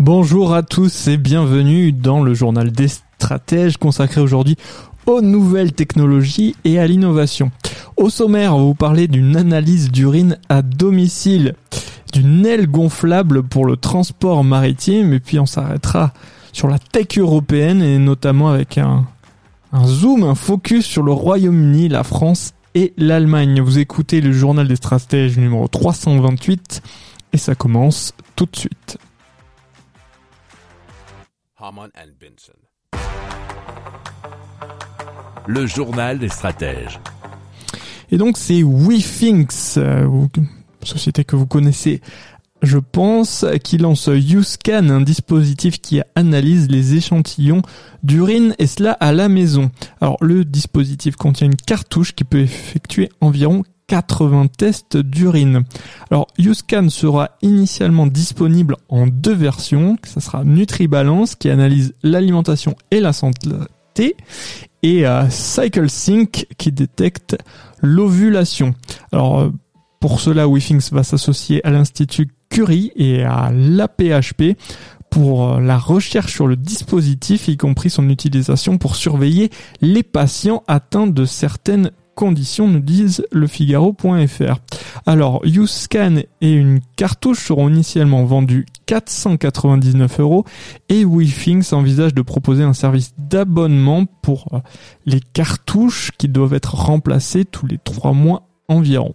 Bonjour à tous et bienvenue dans le journal des stratèges consacré aujourd'hui aux nouvelles technologies et à l'innovation. Au sommaire, on va vous parler d'une analyse d'urine à domicile, d'une aile gonflable pour le transport maritime et puis on s'arrêtera sur la tech européenne et notamment avec un, zoom, un focus sur le Royaume-Uni, la France et l'Allemagne. Vous écoutez le journal des stratèges numéro 328 et ça commence tout de suite. Haman and Benson. Le journal des stratèges. Et donc c'est WeThinks, euh, société que vous connaissez je pense, qui lance YouScan, un dispositif qui analyse les échantillons d'urine et cela à la maison. Alors le dispositif contient une cartouche qui peut effectuer environ 80 tests d'urine. Alors YouScan sera initialement disponible en deux versions, ça sera NutriBalance qui analyse l'alimentation et la santé et euh, CycleSync qui détecte l'ovulation. Alors euh, pour cela, WeThinks va s'associer à l'Institut Curie et à l'APHP pour euh, la recherche sur le dispositif, y compris son utilisation pour surveiller les patients atteints de certaines conditions, nous disent le Figaro.fr. Alors, YouScan et une cartouche seront initialement vendus 499 euros et WeThings envisage de proposer un service d'abonnement pour euh, les cartouches qui doivent être remplacées tous les trois mois environ.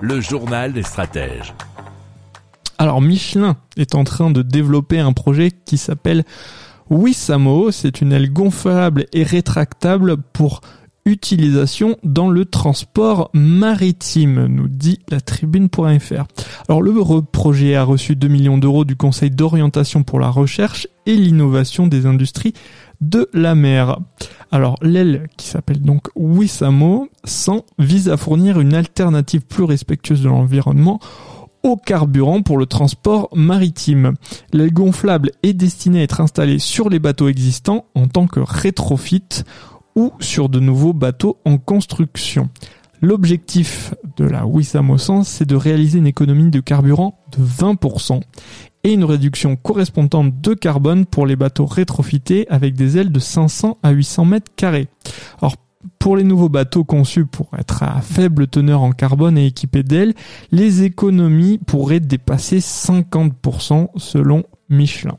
Le journal des stratèges. Alors Michelin est en train de développer un projet qui s'appelle Wissamo. C'est une aile gonflable et rétractable pour utilisation dans le transport maritime, nous dit la tribune.fr. Alors le projet a reçu 2 millions d'euros du Conseil d'orientation pour la recherche et l'innovation des industries de la mer. Alors l'aile qui s'appelle donc Wissamo 100 vise à fournir une alternative plus respectueuse de l'environnement au carburant pour le transport maritime. L'aile gonflable est destinée à être installée sur les bateaux existants en tant que rétrofit ou sur de nouveaux bateaux en construction. L'objectif de la Wissamo 100, c'est de réaliser une économie de carburant de 20% et une réduction correspondante de carbone pour les bateaux rétrofités avec des ailes de 500 à 800 mètres carrés. Alors, pour les nouveaux bateaux conçus pour être à faible teneur en carbone et équipés d'ailes, les économies pourraient dépasser 50% selon Michelin.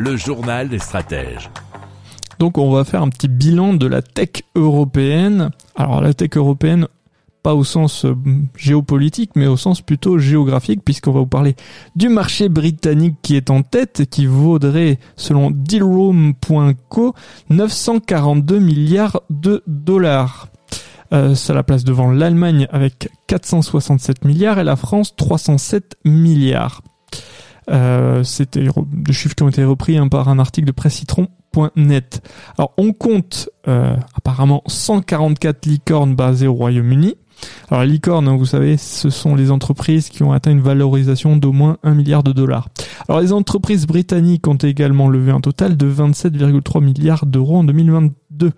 Le journal des stratèges. Donc on va faire un petit bilan de la tech européenne. Alors la tech européenne, pas au sens euh, géopolitique, mais au sens plutôt géographique, puisqu'on va vous parler du marché britannique qui est en tête, qui vaudrait, selon dealroom.co, 942 milliards de dollars. Euh, ça la place devant l'Allemagne avec 467 milliards et la France 307 milliards. Euh, C'était des chiffres qui ont été repris hein, par un article de presscitron.net. Alors on compte euh, apparemment 144 licornes basées au Royaume-Uni, Alors les licornes, hein, vous savez, ce sont les entreprises qui ont atteint une valorisation d'au moins 1 milliard de dollars. Alors les entreprises britanniques ont également levé un total de 27,3 milliards d'euros en 2022.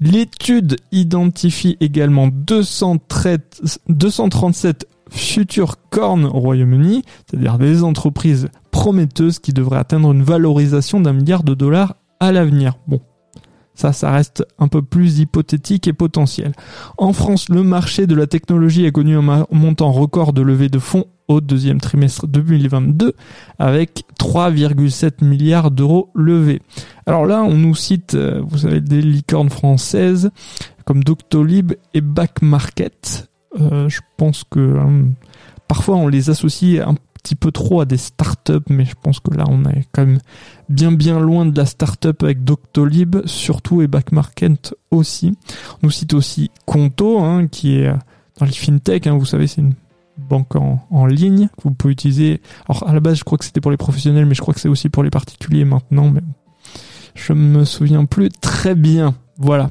L'étude identifie également 237 futures cornes au Royaume-Uni, c'est-à-dire des entreprises prometteuses qui devraient atteindre une valorisation d'un milliard de dollars à l'avenir. Bon, ça, ça reste un peu plus hypothétique et potentiel. En France, le marché de la technologie a connu un montant record de levée de fonds au deuxième trimestre 2022 avec 3,7 milliards d'euros levés. Alors là, on nous cite, euh, vous savez, des licornes françaises comme Doctolib et Back Market. Euh, je pense que hein, parfois on les associe un petit peu trop à des startups, mais je pense que là on est quand même bien bien loin de la startup avec Doctolib, surtout et Back Market aussi. On nous cite aussi Conto, hein, qui est dans les fintech, hein, vous savez, c'est une banque en, ligne que vous pouvez utiliser. Alors à la base, je crois que c'était pour les professionnels, mais je crois que c'est aussi pour les particuliers maintenant. Mais je me souviens plus très bien. Voilà.